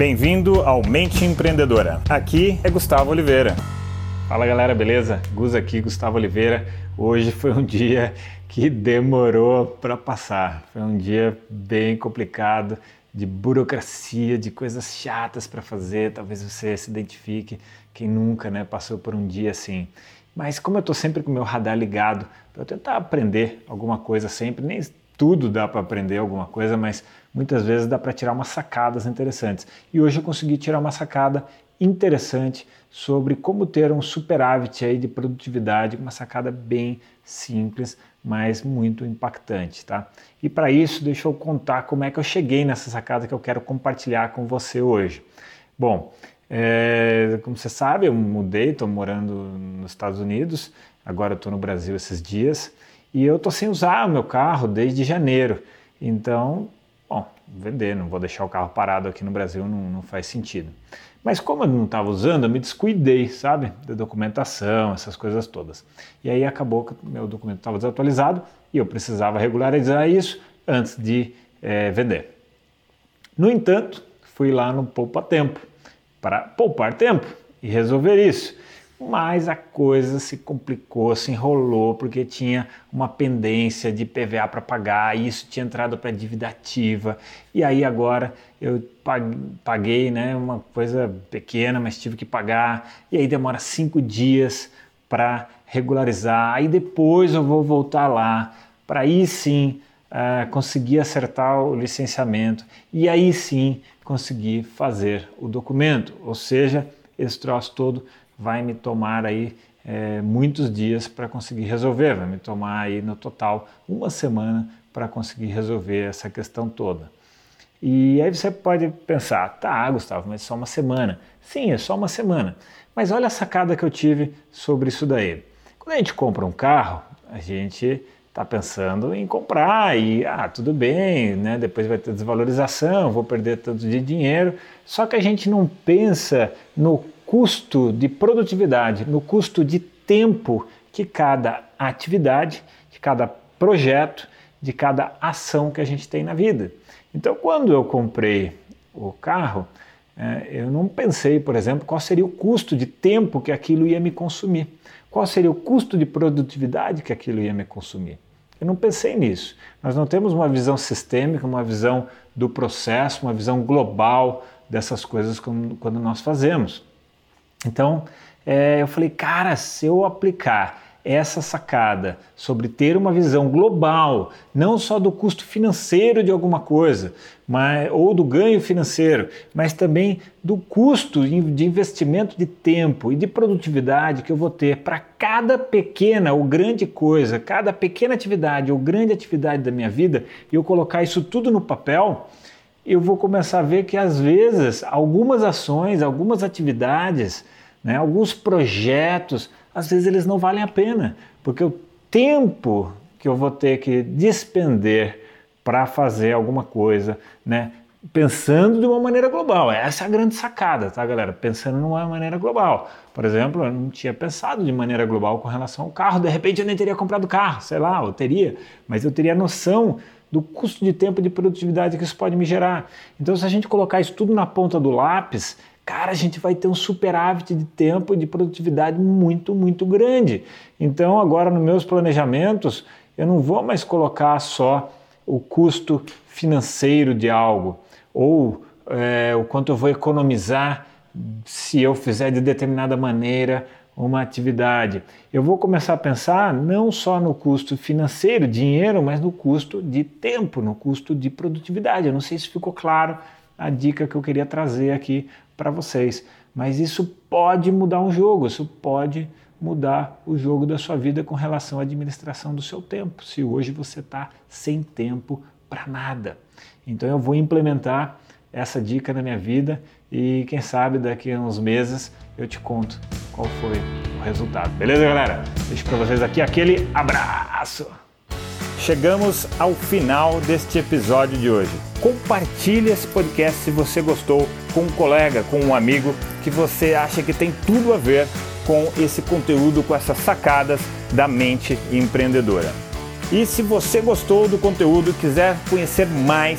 Bem-vindo ao Mente Empreendedora. Aqui é Gustavo Oliveira. Fala galera, beleza? Gus aqui, Gustavo Oliveira. Hoje foi um dia que demorou para passar. Foi um dia bem complicado, de burocracia, de coisas chatas para fazer. Talvez você se identifique, quem nunca né, passou por um dia assim. Mas como eu estou sempre com o meu radar ligado para tentar aprender alguma coisa sempre, nem tudo dá para aprender alguma coisa, mas muitas vezes dá para tirar umas sacadas interessantes. E hoje eu consegui tirar uma sacada interessante sobre como ter um superávit aí de produtividade, uma sacada bem simples, mas muito impactante, tá? E para isso, deixa eu contar como é que eu cheguei nessa sacada que eu quero compartilhar com você hoje. Bom, é, como você sabe, eu mudei, estou morando nos Estados Unidos, agora estou no Brasil esses dias e eu estou sem usar o meu carro desde janeiro. Então, bom, vender, não vou deixar o carro parado aqui no Brasil, não, não faz sentido. Mas como eu não estava usando, eu me descuidei, sabe, da documentação, essas coisas todas. E aí acabou que meu documento estava desatualizado e eu precisava regularizar isso antes de é, vender. No entanto, fui lá no Poupa Tempo para poupar tempo e resolver isso mas a coisa se complicou, se enrolou, porque tinha uma pendência de PVA para pagar, e isso tinha entrado para dívida ativa, e aí agora eu paguei né, uma coisa pequena, mas tive que pagar, e aí demora cinco dias para regularizar, aí depois eu vou voltar lá, para aí sim uh, conseguir acertar o licenciamento, e aí sim conseguir fazer o documento, ou seja, esse troço todo vai me tomar aí é, muitos dias para conseguir resolver, vai me tomar aí no total uma semana para conseguir resolver essa questão toda. E aí você pode pensar, tá, Gustavo, mas só uma semana. Sim, é só uma semana. Mas olha a sacada que eu tive sobre isso daí. Quando a gente compra um carro, a gente está pensando em comprar e, ah, tudo bem, né? depois vai ter desvalorização, vou perder tanto de dinheiro. Só que a gente não pensa no custo de produtividade, no custo de tempo que cada atividade, de cada projeto, de cada ação que a gente tem na vida. Então, quando eu comprei o carro, é, eu não pensei, por exemplo, qual seria o custo de tempo que aquilo ia me consumir, qual seria o custo de produtividade que aquilo ia me consumir. Eu não pensei nisso. Nós não temos uma visão sistêmica, uma visão do processo, uma visão global dessas coisas quando nós fazemos. Então, é, eu falei, cara, se eu aplicar essa sacada sobre ter uma visão global, não só do custo financeiro de alguma coisa, mas, ou do ganho financeiro, mas também do custo de investimento de tempo e de produtividade que eu vou ter para cada pequena ou grande coisa, cada pequena atividade ou grande atividade da minha vida, e eu colocar isso tudo no papel, eu vou começar a ver que às vezes algumas ações, algumas atividades, né, alguns projetos, às vezes eles não valem a pena, porque o tempo que eu vou ter que despender para fazer alguma coisa, né, pensando de uma maneira global. Essa é a grande sacada, tá, galera? Pensando de uma maneira global. Por exemplo, eu não tinha pensado de maneira global com relação ao carro. De repente eu nem teria comprado carro, sei lá, eu teria, mas eu teria noção do custo de tempo e de produtividade que isso pode me gerar. Então, se a gente colocar isso tudo na ponta do lápis, cara, a gente vai ter um superávit de tempo e de produtividade muito, muito grande. Então, agora nos meus planejamentos, eu não vou mais colocar só o custo financeiro de algo ou é, o quanto eu vou economizar se eu fizer de determinada maneira uma atividade. Eu vou começar a pensar não só no custo financeiro, dinheiro, mas no custo de tempo, no custo de produtividade. Eu não sei se ficou claro a dica que eu queria trazer aqui para vocês, mas isso pode mudar um jogo, isso pode mudar o jogo da sua vida com relação à administração do seu tempo, se hoje você está sem tempo para nada. Então eu vou implementar essa dica na minha vida e quem sabe daqui a uns meses eu te conto qual foi o resultado. Beleza, galera? Deixo para vocês aqui aquele abraço. Chegamos ao final deste episódio de hoje. Compartilhe esse podcast se você gostou com um colega, com um amigo que você acha que tem tudo a ver com esse conteúdo, com essas sacadas da mente empreendedora. E se você gostou do conteúdo, quiser conhecer mais